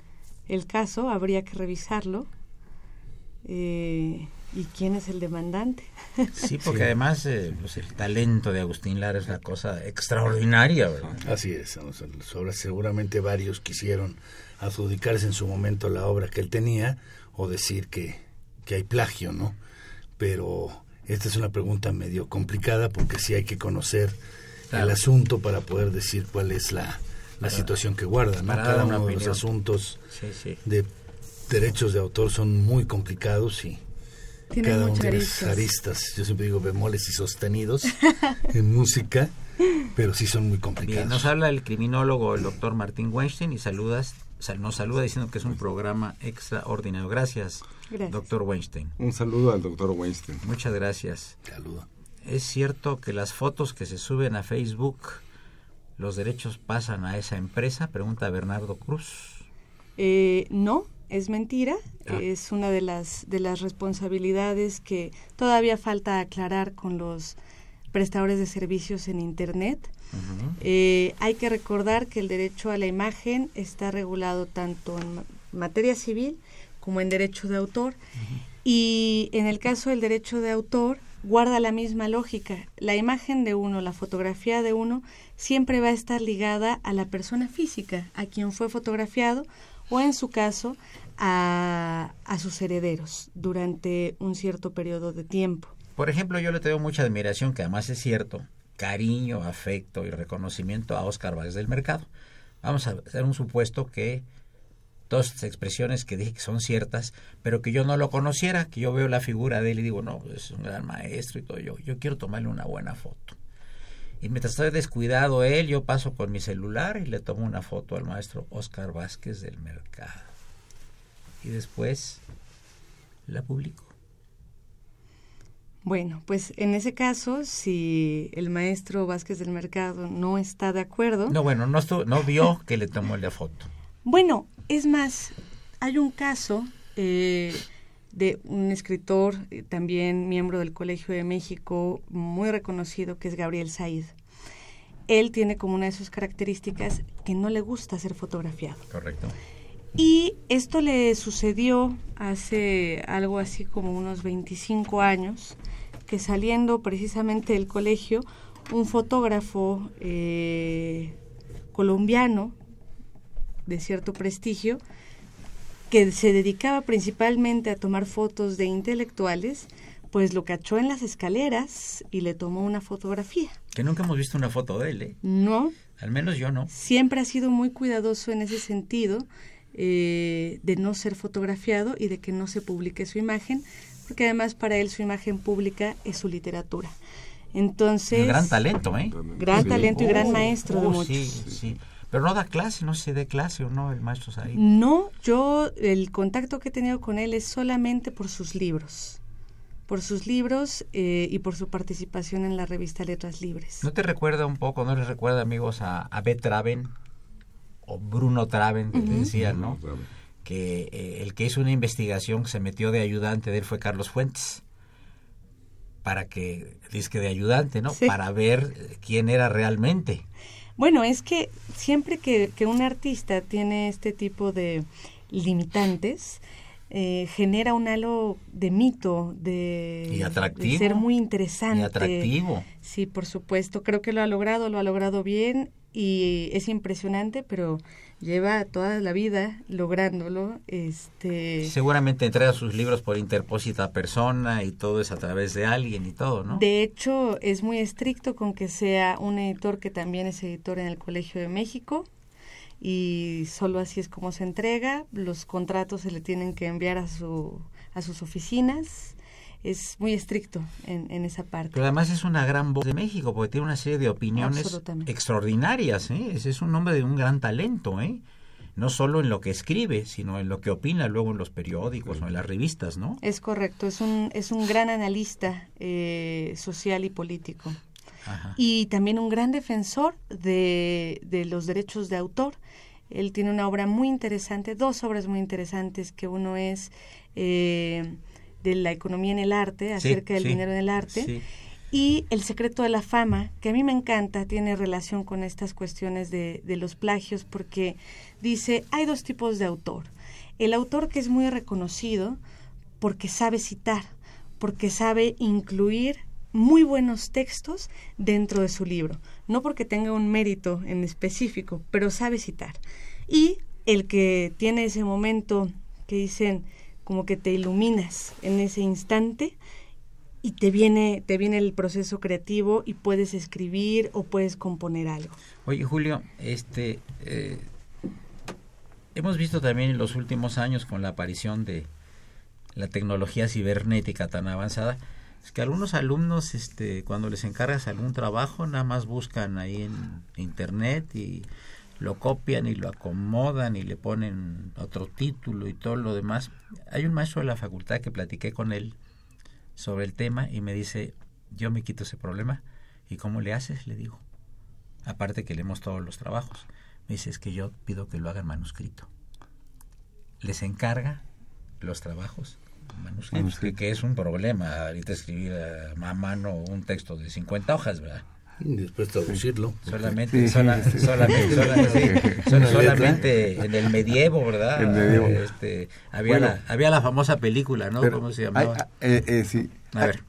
[SPEAKER 4] el caso, habría que revisarlo. Eh, ¿Y quién es el demandante?
[SPEAKER 1] Sí, porque además eh, pues el talento de Agustín Lara es una cosa extraordinaria. ¿verdad?
[SPEAKER 2] Así es, seguramente varios quisieron adjudicarse en su momento la obra que él tenía o decir que, que hay plagio, ¿no? Pero esta es una pregunta medio complicada porque sí hay que conocer el asunto para poder decir cuál es la, la situación que guarda, ¿no? Cada uno de los asuntos de derechos de autor son muy complicados y cada uno tiene aristas. Yo siempre digo bemoles y sostenidos en música, pero sí son muy complicados.
[SPEAKER 1] nos habla el criminólogo, el doctor Martín Weinstein, y saludas, nos saluda diciendo que es un programa extraordinario. Gracias, doctor Weinstein.
[SPEAKER 3] Un saludo al doctor Weinstein.
[SPEAKER 1] Muchas gracias.
[SPEAKER 2] Saludo.
[SPEAKER 1] ¿Es cierto que las fotos que se suben a Facebook, los derechos pasan a esa empresa? Pregunta Bernardo Cruz.
[SPEAKER 4] Eh, no, es mentira, ah. es una de las, de las responsabilidades que todavía falta aclarar con los prestadores de servicios en Internet. Eh, hay que recordar que el derecho a la imagen está regulado tanto en materia civil como en derecho de autor y en el caso del derecho de autor guarda la misma lógica. La imagen de uno, la fotografía de uno, siempre va a estar ligada a la persona física, a quien fue fotografiado o en su caso a, sus herederos durante un cierto periodo de tiempo.
[SPEAKER 1] Por ejemplo, yo le tengo mucha admiración, que además es cierto, cariño, afecto y reconocimiento a Oscar Vázquez del Mercado. Vamos a hacer un supuesto que todas estas expresiones que dije que son ciertas, pero que yo no lo conociera, que yo veo la figura de él y digo, no, pues, es un gran maestro y todo, yo, yo quiero tomarle una buena foto. Y mientras estoy descuidado él, yo paso con mi celular y le tomo una foto al maestro Oscar Vázquez del Mercado. Y después la publico.
[SPEAKER 4] Bueno, pues en ese caso, si el maestro Vázquez del Mercado no está de acuerdo...
[SPEAKER 1] No, bueno, no, no vio que le tomó la foto.
[SPEAKER 4] Bueno, es más, hay un caso eh, de un escritor, eh, también miembro del Colegio de México, muy reconocido, que es Gabriel Said. Él tiene como una de sus características que no le gusta ser fotografiado.
[SPEAKER 1] Correcto.
[SPEAKER 4] Y esto le sucedió hace algo así como unos 25 años, que saliendo precisamente del colegio, un fotógrafo eh, colombiano de cierto prestigio, que se dedicaba principalmente a tomar fotos de intelectuales, pues lo cachó en las escaleras y le tomó una fotografía.
[SPEAKER 1] Que nunca hemos visto una foto de él, ¿eh?
[SPEAKER 4] No.
[SPEAKER 1] Al menos yo no.
[SPEAKER 4] Siempre ha sido muy cuidadoso en ese sentido eh, de no ser fotografiado y de que no se publique su imagen, porque además para él su imagen pública es su literatura. Entonces...
[SPEAKER 1] gran talento, ¿eh?
[SPEAKER 4] Gran talento y gran oh, maestro de oh, muchos.
[SPEAKER 1] Sí, sí. Pero no da clase, no sé si de clase o no el maestro ahí.
[SPEAKER 4] No, yo el contacto que he tenido con él es solamente por sus libros. Por sus libros eh, y por su participación en la revista Letras Libres.
[SPEAKER 1] ¿No te recuerda un poco, no les recuerda, amigos, a, a Traven? O Bruno Traven, que decían, ¿no? Que eh, el que hizo una investigación que se metió de ayudante de él fue Carlos Fuentes para que, disque de ayudante, ¿no? Para ver eh, quién era realmente.
[SPEAKER 4] Bueno, es que siempre que, un artista tiene este tipo de limitantes, eh, genera un halo de mito, de, ser muy interesante. Y
[SPEAKER 1] atractivo.
[SPEAKER 4] Sí, por supuesto. Creo que lo ha logrado, lo ha logrado bien y es impresionante, pero lleva toda la vida lográndolo. Este...
[SPEAKER 1] Seguramente entrega sus libros por interpósita persona y todo es a través de alguien y todo, ¿no?
[SPEAKER 4] De hecho, es muy estricto con que sea un editor que también es editor en el Colegio de México y solo así es como se entrega. Los contratos se le tienen que enviar a, su, a sus oficinas es muy estricto en, en, esa parte.
[SPEAKER 1] Pero además es una gran voz de México, porque tiene una serie de opiniones extraordinarias. ¿eh? Ese es un hombre de un gran talento, ¿eh? no solo en lo que escribe, sino en lo que opina luego en los periódicos o en las revistas, ¿no?
[SPEAKER 4] Es correcto, es un, es un gran analista eh, social y político. Y también un gran defensor de, de los derechos de autor. Él tiene una obra muy interesante, dos obras muy interesantes, que uno es... Eh, de la economía en el arte, acerca del dinero en el arte. Y El secreto de la fama, que a mí me encanta, tiene relación con estas cuestiones de, de los plagios, porque dice, hay dos tipos de autor. El autor que es muy reconocido porque sabe citar, porque sabe incluir muy buenos textos dentro de su libro, no porque tenga un mérito en específico, pero sabe citar. Y el que tiene ese momento que dicen, como que te iluminas en ese instante y te viene, te viene el proceso creativo y puedes escribir o puedes componer algo.
[SPEAKER 1] Oye, Julio, este eh, hemos visto también en los últimos años con la aparición de la tecnología cibernética tan avanzada, es que algunos alumnos, este, cuando les encargas algún trabajo, nada más buscan ahí en internet y lo copian y lo acomodan y le ponen otro título y todo lo demás. Hay un maestro de la facultad que platiqué con él sobre el tema y me dice, yo me quito ese problema. ¿Y cómo le haces? Le digo. Aparte que leemos todos los trabajos. Me dice, es que yo pido que lo hagan manuscrito. Les encarga los trabajos manuscritos, Que, que, es un problema ahorita escribir a mano un texto de 50 hojas, ¿verdad?
[SPEAKER 2] Y después traducirlo.
[SPEAKER 1] Solamente, solamente, solamente, en el medievo, ¿verdad? Este, había, la, había la famosa película, ¿no? ¿Cómo se llamaba?
[SPEAKER 3] eh, eh, sí. A ver,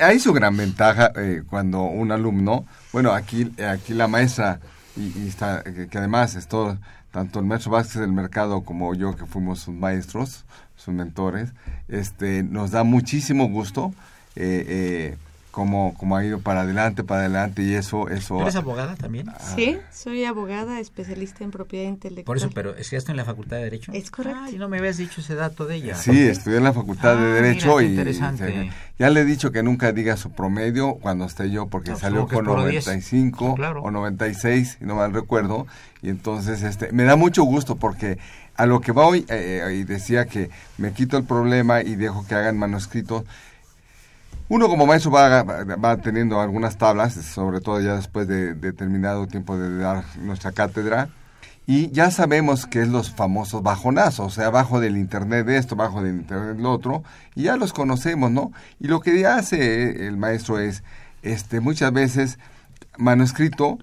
[SPEAKER 3] hay, su gran ventaja eh, cuando un alumno, bueno, aquí, aquí la maestra, y, está, que, además es todo, tanto el maestro Vázquez del Mercado como yo, que fuimos sus maestros, sus mentores, este, nos da muchísimo gusto. Eh, eh, cómo, cómo ha ido para adelante, para adelante y eso... eso
[SPEAKER 1] ¿Eres abogada también?
[SPEAKER 4] Ah. Sí, soy abogada, especialista en propiedad intelectual.
[SPEAKER 1] Por eso, pero ¿estudiaste en la Facultad de Derecho?
[SPEAKER 4] Es correcto.
[SPEAKER 1] y no me habías dicho ese dato de ella.
[SPEAKER 3] Sí, estudié en la Facultad de ah, Derecho y... Interesante. ya le he dicho que nunca diga su promedio cuando esté yo, porque salió con 95 o 96, no mal recuerdo, y entonces este me da mucho gusto porque a lo que va hoy, eh, eh, y decía que me quito el problema y dejo que hagan manuscritos, uno como maestro va, teniendo algunas tablas, sobre todo ya después de determinado tiempo de dar nuestra cátedra, y ya sabemos que es los famosos bajonazos, o sea, bajo del internet de esto, bajo del internet lo otro, y ya los conocemos, ¿no? Y lo que hace el maestro es, este, muchas veces, manuscrito,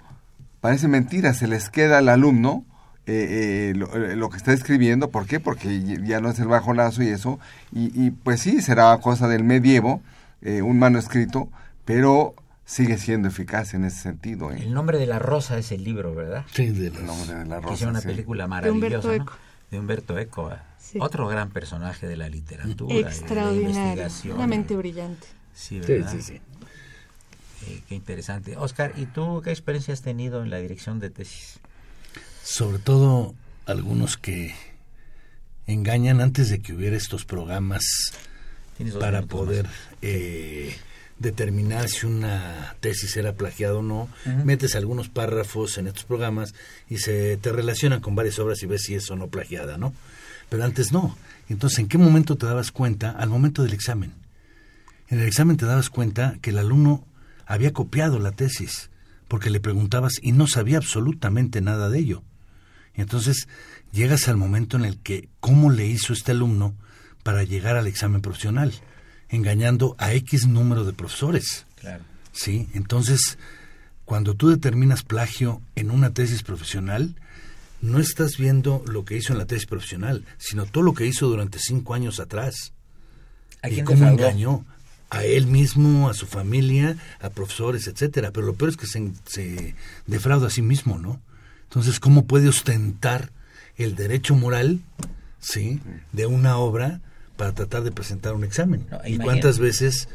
[SPEAKER 3] parece mentira, se les queda al alumno eh, eh, eh, lo, que está escribiendo, ¿por qué? Porque ya no es el bajonazo y eso, y, y pues sí, será cosa del medievo, un manuscrito, pero sigue siendo eficaz en ese sentido.
[SPEAKER 1] El nombre de la rosa es el libro, ¿verdad?
[SPEAKER 2] Sí, de
[SPEAKER 3] el nombre de la rosa.
[SPEAKER 1] Es una película maravillosa. De Humberto Eco. De Humberto Eco. Otro gran personaje de la literatura.
[SPEAKER 4] Extraordinario. una mente brillante.
[SPEAKER 1] Sí, ¿verdad? Sí, sí, sí. Eh, qué interesante. Oscar, ¿y tú qué experiencia has tenido en la dirección de tesis?
[SPEAKER 2] Sobre todo algunos que engañan antes de que hubiera estos programas para poder eh, determinar si una tesis era plagiada o no. Metes algunos párrafos en estos programas y se te relacionan con varias obras y ves si es o no plagiada, ¿no? Pero antes no. Entonces, ¿en qué momento te dabas cuenta? Al momento del examen. En el examen te dabas cuenta que el alumno había copiado la tesis, porque le preguntabas y no sabía absolutamente nada de ello. Y entonces llegas al momento en el que, ¿cómo le hizo este alumno para llegar al examen profesional? Engañando a X número de profesores.
[SPEAKER 1] Claro.
[SPEAKER 2] Sí, entonces, cuando tú determinas plagio en una tesis profesional, no estás viendo lo que hizo en la tesis profesional, sino todo lo que hizo durante cinco años atrás.
[SPEAKER 1] ¿A y
[SPEAKER 2] cómo engañó a él mismo, a su familia, a profesores, etcétera. Pero lo peor es que se, defrauda a sí mismo, ¿no? Entonces, ¿cómo puede ostentar el derecho moral, sí, de una obra para tratar de presentar un examen? ¿Y cuántas veces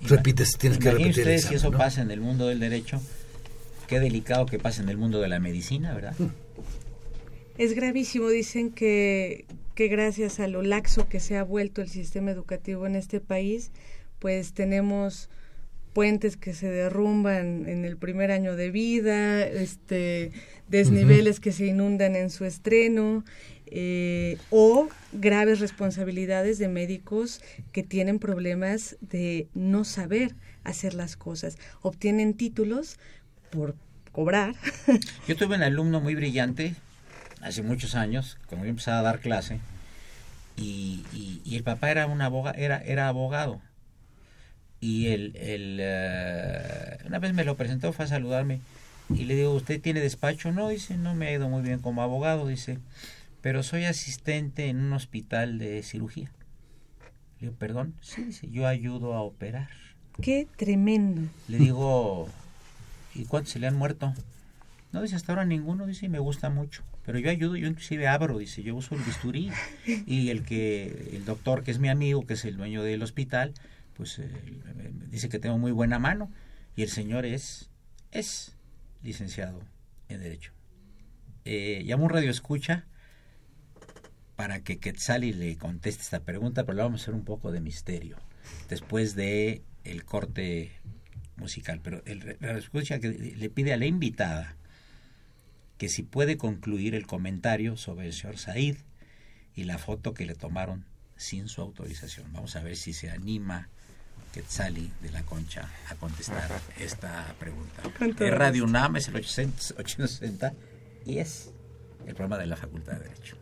[SPEAKER 2] repites, tienes que repetir
[SPEAKER 1] ustedes si eso pasa en el mundo del derecho, qué delicado que pase en el mundo de la medicina, ¿verdad?
[SPEAKER 4] Es gravísimo, dicen que, que gracias a lo laxo que se ha vuelto el sistema educativo en este país, pues tenemos puentes que se derrumban en el primer año de vida, este, desniveles que se inundan en su estreno, eh, o graves responsabilidades de médicos que tienen problemas de no saber hacer las cosas. Obtienen títulos por cobrar.
[SPEAKER 1] Yo tuve un alumno muy brillante hace muchos años, cuando yo empezaba a dar clase, y, el papá era, un abogado, era, era abogado y el, el eh, una vez me lo presentó, fue a saludarme y le digo, ¿usted tiene despacho? No, dice, no me ha ido muy bien como abogado, dice, pero soy asistente en un hospital de cirugía. Le digo, perdón, sí, dice, yo ayudo a operar.
[SPEAKER 4] Qué tremendo.
[SPEAKER 1] Le digo, ¿y cuántos se le han muerto? No, dice, hasta ahora ninguno, dice, y me gusta mucho. Pero yo ayudo, yo inclusive abro, dice, yo uso el bisturí. Y el que, el doctor que es mi amigo, que es el dueño del hospital, pues eh, dice que tengo muy buena mano y el señor es, es licenciado en Derecho. Eh, llamo un radio escucha para que Quetzali le conteste esta pregunta, pero le vamos a hacer un poco de misterio después de el corte musical. Pero el radio escucha que le pide a la invitada que si puede concluir el comentario sobre el señor Said y la foto que le tomaron sin su autorización. Vamos a ver si se anima Quetzali de la Concha a contestar esta pregunta. El Radio UNAM es el 860 y es el programa de la Facultad de Derecho.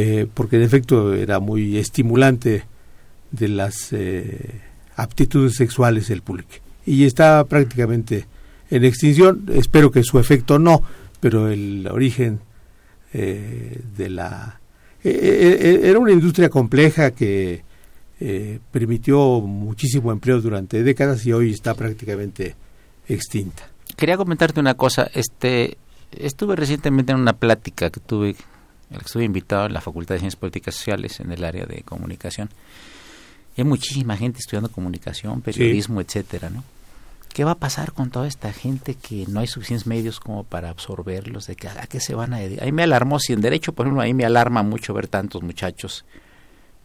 [SPEAKER 5] Eh, porque en efecto era muy estimulante de las eh, aptitudes sexuales del público. Y está prácticamente en extinción. Espero que su efecto no pero el origen eh, de la... Eh, eh, era una industria compleja que permitió muchísimo empleo durante décadas y hoy está prácticamente extinta.
[SPEAKER 1] Quería comentarte una cosa, este Estuve recientemente en una plática que tuve, estuve invitado en la Facultad de Ciencias Políticas Sociales en el área de comunicación. hay muchísima gente estudiando comunicación, periodismo, etcétera, ¿no? ¿Qué va a pasar con toda esta gente que no hay suficientes medios como para absorberlos? ¿De que, a qué se van a dedicar? Ahí me alarmó, si en derecho, por ejemplo, ahí me alarma mucho ver tantos muchachos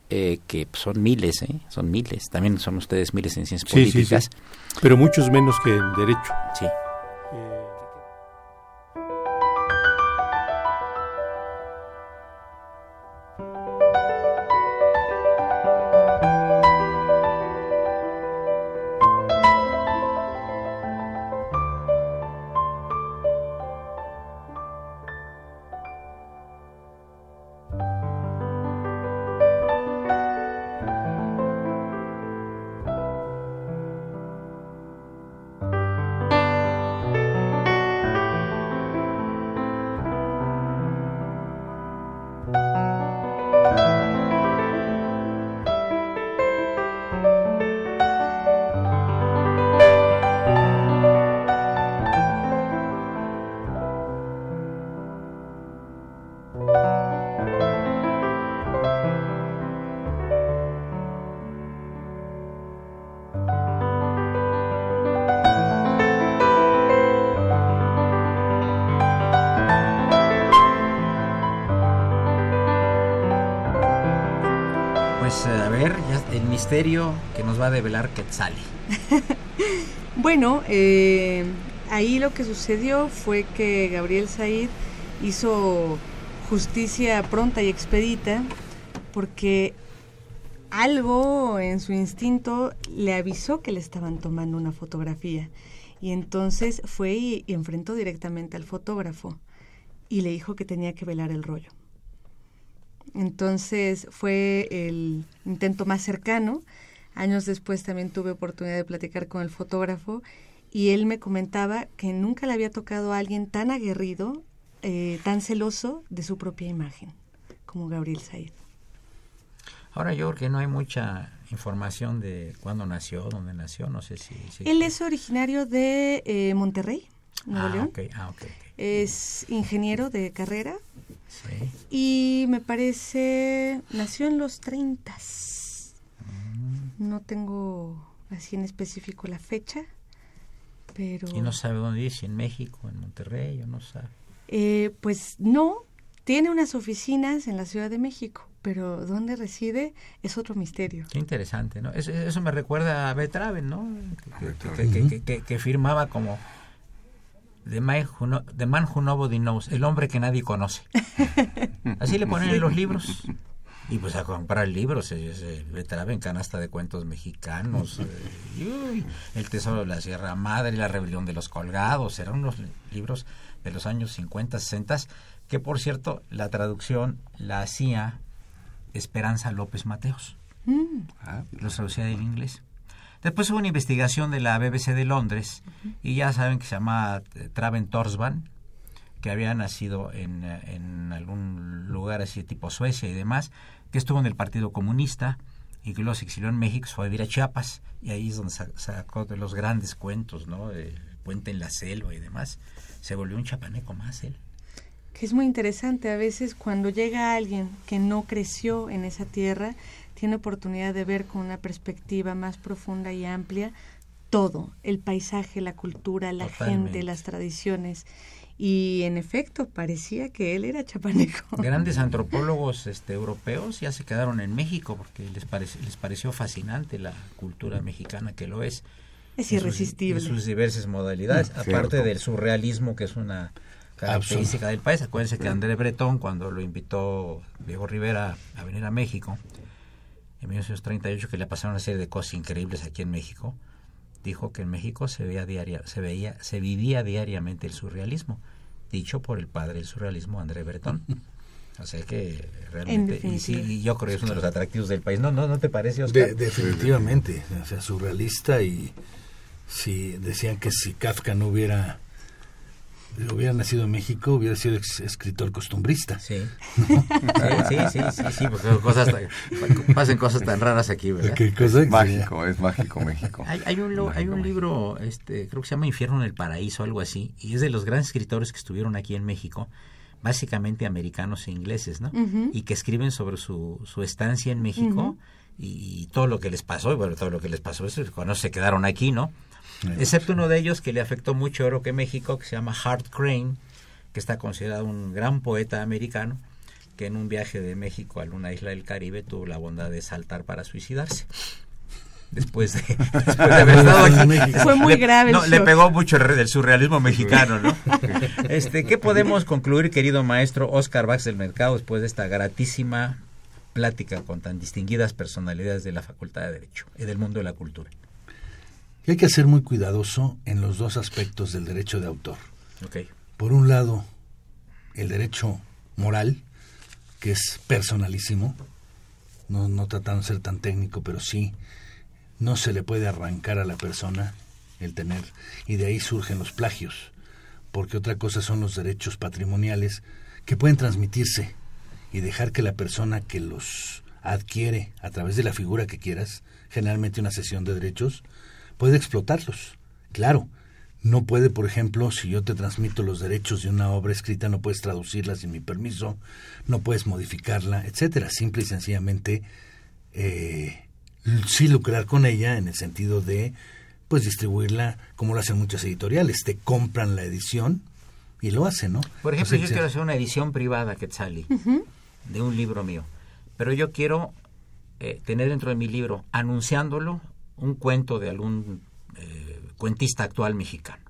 [SPEAKER 1] eh, que son miles, ¿eh? son miles. También son ustedes miles en ciencias políticas.
[SPEAKER 5] Pero muchos menos que en derecho.
[SPEAKER 1] Sí. Que nos va a develar Quetzal.
[SPEAKER 4] bueno, eh, ahí lo que sucedió fue que Gabriel Said hizo justicia pronta y expedita porque algo en su instinto le avisó que le estaban tomando una fotografía y entonces fue y enfrentó directamente al fotógrafo y le dijo que tenía que velar el rollo. Entonces fue el intento más cercano. Años después también tuve oportunidad de platicar con el fotógrafo y él me comentaba que nunca le había tocado a alguien tan aguerrido, eh, tan celoso de su propia imagen como Gabriel Said.
[SPEAKER 1] Ahora yo creo que no hay mucha información de cuándo nació, dónde nació, no sé si...
[SPEAKER 4] Él es originario de eh, Monterrey, Nuevo
[SPEAKER 1] ah,
[SPEAKER 4] León.
[SPEAKER 1] Ah,
[SPEAKER 4] es ingeniero de carrera, y me parece, nació en los 30. Mm. No tengo así en específico la fecha, pero...
[SPEAKER 1] ¿Y no sabe dónde es? ¿En México, en Monterrey o no sabe?
[SPEAKER 4] Eh, pues no, tiene unas oficinas en la Ciudad de México, pero dónde reside es otro misterio.
[SPEAKER 1] Qué interesante, ¿no? Eso, me recuerda a Betraven, ¿no? que firmaba como The Man, Who Nobody Knows, el hombre que nadie conoce. Así le ponen en los libros. Y pues a comprar libros, se, se en canasta de cuentos mexicanos, eh, El Tesoro de la Sierra Madre, La Rebelión de los Colgados, eran unos libros de los años 50, 60, que por cierto la traducción la hacía Esperanza López Mateos. Mm. Ah, los traducía del inglés. Después hubo una investigación de la BBC de Londres y ya saben que se llama eh, Traven Torsban, que había nacido en, eh, algún lugar así tipo Suecia y demás, que estuvo en el Partido Comunista y que luego se exilió en México, fue a vivir a Chiapas y ahí es donde sacó de los grandes cuentos, ¿no? El puente en la selva y demás. Se volvió un chapaneco más él.
[SPEAKER 4] Que es muy interesante, a veces cuando llega alguien que no creció en esa tierra, tiene oportunidad de ver con una perspectiva más profunda y amplia todo, el paisaje, la cultura, la gente, las tradiciones. Y en efecto, parecía que él era chapaneco.
[SPEAKER 1] Grandes antropólogos este, europeos ya se quedaron en México porque les, les pareció fascinante la cultura mexicana, que lo es.
[SPEAKER 4] Es irresistible.
[SPEAKER 1] En sus, diversas modalidades, aparte del surrealismo, que es una característica del país. Acuérdense que André Breton, cuando lo invitó Diego Rivera a venir a México, en 1938 que le pasaron una serie de cosas increíbles aquí en México, dijo que en México se veía diaria, se veía, se vivía diariamente el surrealismo, dicho por el padre del surrealismo André Breton. O sea que realmente, y sí, yo creo que es uno de los atractivos del país. ¿No, no, no te parece, Oscar?
[SPEAKER 2] definitivamente, o sea, surrealista y si decían que si Kafka no hubiera hubiera nacido en México, hubiera sido escritor costumbrista.
[SPEAKER 1] Sí. sí, sí, sí, sí, porque cosas pasan cosas tan raras aquí, ¿verdad?
[SPEAKER 3] es mágico, es mágico México.
[SPEAKER 1] Hay, un, hay un libro, este, creo que se llama Infierno en el Paraíso, algo así, y es de los grandes escritores que estuvieron aquí en México, básicamente americanos e ingleses, ¿no? Y que escriben sobre su, su estancia en México y, todo lo que les pasó, y bueno, todo lo que les pasó es cuando se quedaron aquí, ¿no? Excepto uno de ellos que le afectó mucho oro que México, que se llama Hart Crane, que está considerado un gran poeta americano, que en un viaje de México a una isla del Caribe tuvo la bondad de saltar para suicidarse. Después de, después de haber estado aquí.
[SPEAKER 4] Fue muy grave.
[SPEAKER 1] No, le pegó mucho el, surrealismo mexicano, ¿no? Este, ¿Qué podemos concluir, querido maestro Oscar Bax del Mercado, después de esta gratísima plática con tan distinguidas personalidades de la Facultad de Derecho y del mundo de la cultura?
[SPEAKER 2] Y hay que ser muy cuidadoso en los dos aspectos del derecho de autor. Por un lado, el derecho moral, que es personalísimo, no, no tratando de ser tan técnico, pero sí, no se le puede arrancar a la persona el tener, y de ahí surgen los plagios, porque otra cosa son los derechos patrimoniales que pueden transmitirse y dejar que la persona que los adquiere a través de la figura que quieras, generalmente una sesión de derechos, puede explotarlos. Claro, no puede, por ejemplo, si yo te transmito los derechos de una obra escrita, no puedes traducirla sin mi permiso, no puedes modificarla, etcétera. Simple y sencillamente eh, sí lucrar con ella en el sentido de pues distribuirla como lo hacen muchas editoriales, te compran la edición y lo hacen, ¿no?
[SPEAKER 1] Por ejemplo, yo quiero hacer una edición privada, Quetzali, de un libro mío, pero yo quiero eh, tener dentro de mi libro, anunciándolo, un cuento de algún eh, cuentista actual mexicano.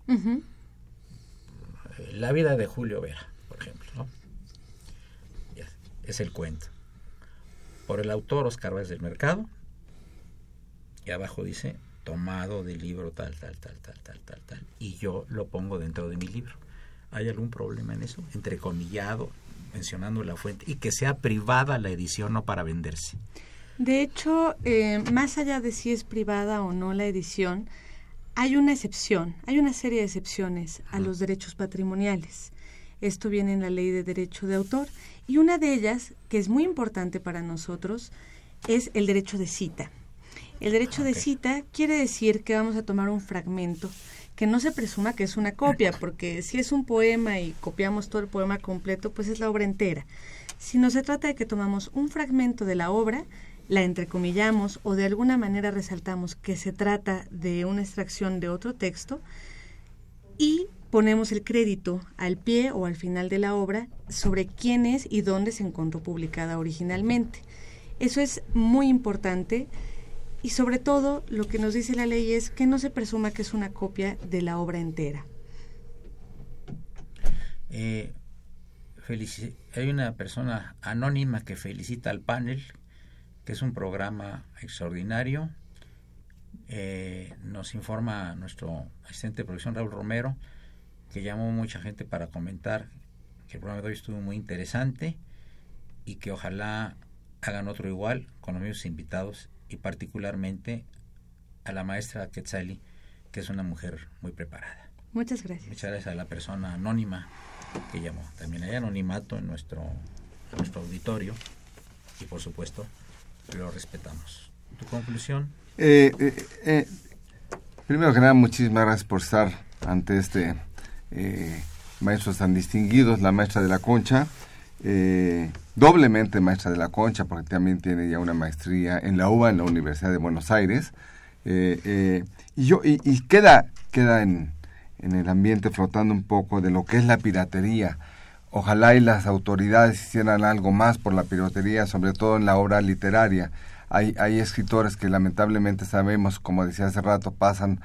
[SPEAKER 1] La vida de Julio Vera, por ejemplo. ¿no? Es el cuento. Por el autor Oscar Vázquez del Mercado. Y abajo dice, tomado del libro tal, tal, tal, tal, tal, tal, tal. Y yo lo pongo dentro de mi libro. ¿Hay algún problema en eso? Entrecomillado, mencionando la fuente. Y que sea privada la edición, no para venderse.
[SPEAKER 4] De hecho, eh, más allá de si es privada o no la edición, hay una excepción, hay una serie de excepciones a los derechos patrimoniales. Esto viene en la ley de derecho de autor y una de ellas, que es muy importante para nosotros, es el derecho de cita. El derecho de cita quiere decir que vamos a tomar un fragmento que no se presuma que es una copia, porque si es un poema y copiamos todo el poema completo, pues es la obra entera. Si no se trata de que tomamos un fragmento de la obra la entrecomillamos o de alguna manera resaltamos que se trata de una extracción de otro texto y ponemos el crédito al pie o al final de la obra sobre quién es y dónde se encontró publicada originalmente. Eso es muy importante y sobre todo lo que nos dice la ley es que no se presuma que es una copia de la obra entera.
[SPEAKER 1] Eh, hay una persona anónima que felicita al panel que es un programa extraordinario. Eh, nos informa nuestro asistente de producción Raúl Romero, que llamó mucha gente para comentar que el programa de hoy estuvo muy interesante y que ojalá hagan otro igual con los mismos invitados y particularmente a la maestra Quetzali, que es una mujer muy preparada.
[SPEAKER 4] Muchas gracias.
[SPEAKER 1] Muchas gracias a la persona anónima que llamó. También hay anonimato en nuestro, en nuestro auditorio y por supuesto lo respetamos. ¿Tu conclusión?
[SPEAKER 3] Eh, eh, eh, primero que nada, muchísimas gracias por estar ante este maestros tan distinguidos, la maestra de la concha, doblemente maestra de la concha, porque también tiene ya una maestría en la UBA, en la Universidad de Buenos Aires. y, yo, y, queda, queda en, en el ambiente flotando un poco de lo que es la piratería Ojalá y las autoridades hicieran algo más por la piratería, sobre todo en la obra literaria. Hay, escritores que lamentablemente sabemos, como decía hace rato, pasan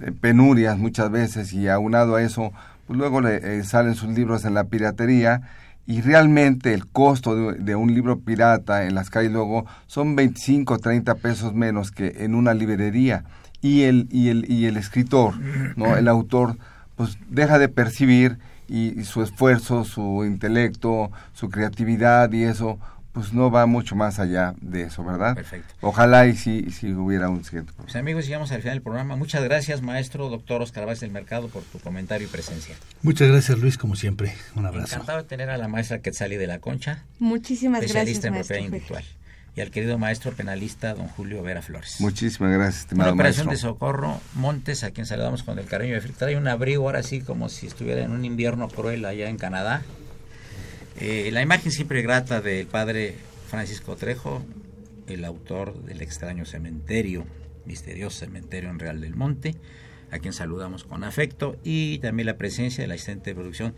[SPEAKER 3] eh, penurias muchas veces y aunado a eso, pues luego le eh, salen sus libros en la piratería y realmente el costo de, un libro pirata en las calles luego son 25 o 30 pesos menos que en una librería y el, y el, y el escritor, ¿no? el autor, pues deja de percibir y, su esfuerzo, su intelecto, su creatividad y eso, pues no va mucho más allá de eso, ¿verdad?
[SPEAKER 1] Perfecto.
[SPEAKER 3] Ojalá y si, si hubiera un siguiente
[SPEAKER 1] Pues amigos, llegamos al final del programa. Muchas gracias, maestro doctor Oscar Vázquez del Mercado, por tu comentario y presencia.
[SPEAKER 2] Muchas gracias, Luis, como siempre. Un abrazo.
[SPEAKER 1] Encantado de tener a la maestra Quetzali de la Concha.
[SPEAKER 4] Muchísimas
[SPEAKER 1] especialista
[SPEAKER 4] gracias,
[SPEAKER 1] en propiedad individual. Y al querido maestro penalista, don Julio Vera Flores.
[SPEAKER 3] Muchísimas gracias, estimado
[SPEAKER 1] Una operación de socorro, Montes, a quien saludamos con el cariño de Trae un abrigo ahora sí como si estuviera en un invierno cruel allá en Canadá. Eh, la imagen siempre grata del padre Francisco Trejo, el autor del extraño cementerio, misterioso cementerio en Real del Monte, a quien saludamos con afecto, y también la presencia del asistente de producción,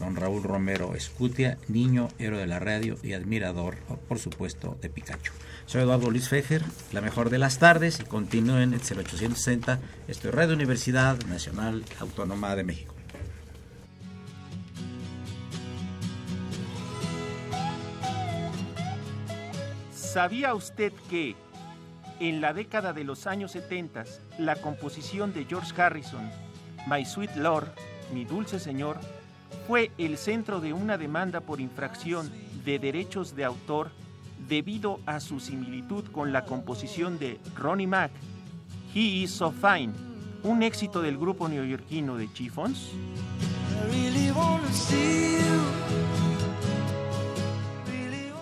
[SPEAKER 1] don Raúl Romero Escutia, niño, héroe de la radio y admirador, por supuesto, de Pikachu. Soy Eduardo Luis Fejer, la mejor de las tardes, y continúen el 0860, esto es Radio Universidad Nacional Autónoma de México.
[SPEAKER 6] ¿Sabía usted que en la década de los años 70 la composición de George Harrison, My Sweet Lord, Mi Dulce Señor, fue el centro de una demanda por infracción de derechos de autor debido a su similitud con la composición de Ronnie Mack, He Is So Fine, un éxito del grupo neoyorquino de Chiffons?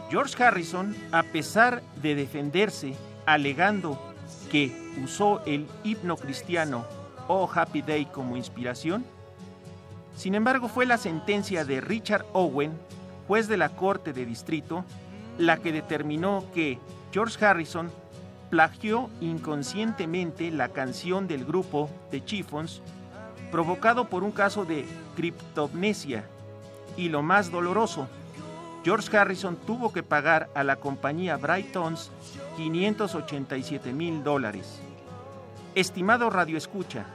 [SPEAKER 6] George Harrison, a pesar de defenderse alegando que usó el himno cristiano Oh Happy Day como inspiración, sin embargo fue la sentencia de Richard Owen, juez de la Corte de Distrito, la que determinó que George Harrison plagió inconscientemente la canción del grupo The Chiffons, provocado por un caso de criptomnesia, y lo más doloroso, George Harrison tuvo que pagar a la compañía Brightons 587 mil dólares. Estimado Radio Escucha,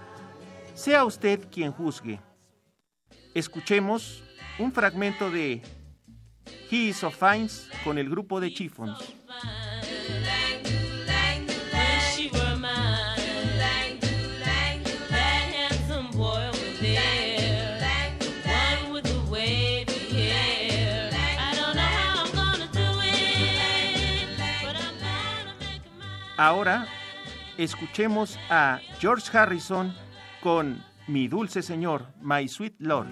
[SPEAKER 6] sea usted quien juzgue. Escuchemos un fragmento de He is so Fines con el grupo de Chiffons. Ahora escuchemos a George Harrison con Mi dulce Señor, My Sweet Lord.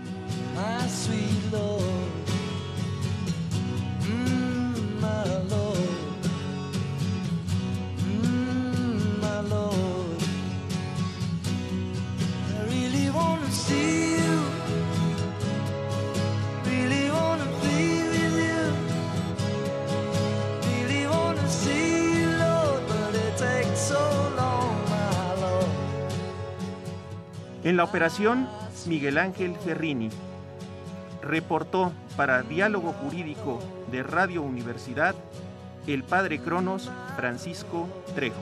[SPEAKER 6] En la operación, Miguel Ángel Ferrini reportó para Diálogo Jurídico de Radio Universidad el padre Cronos Francisco Trejo.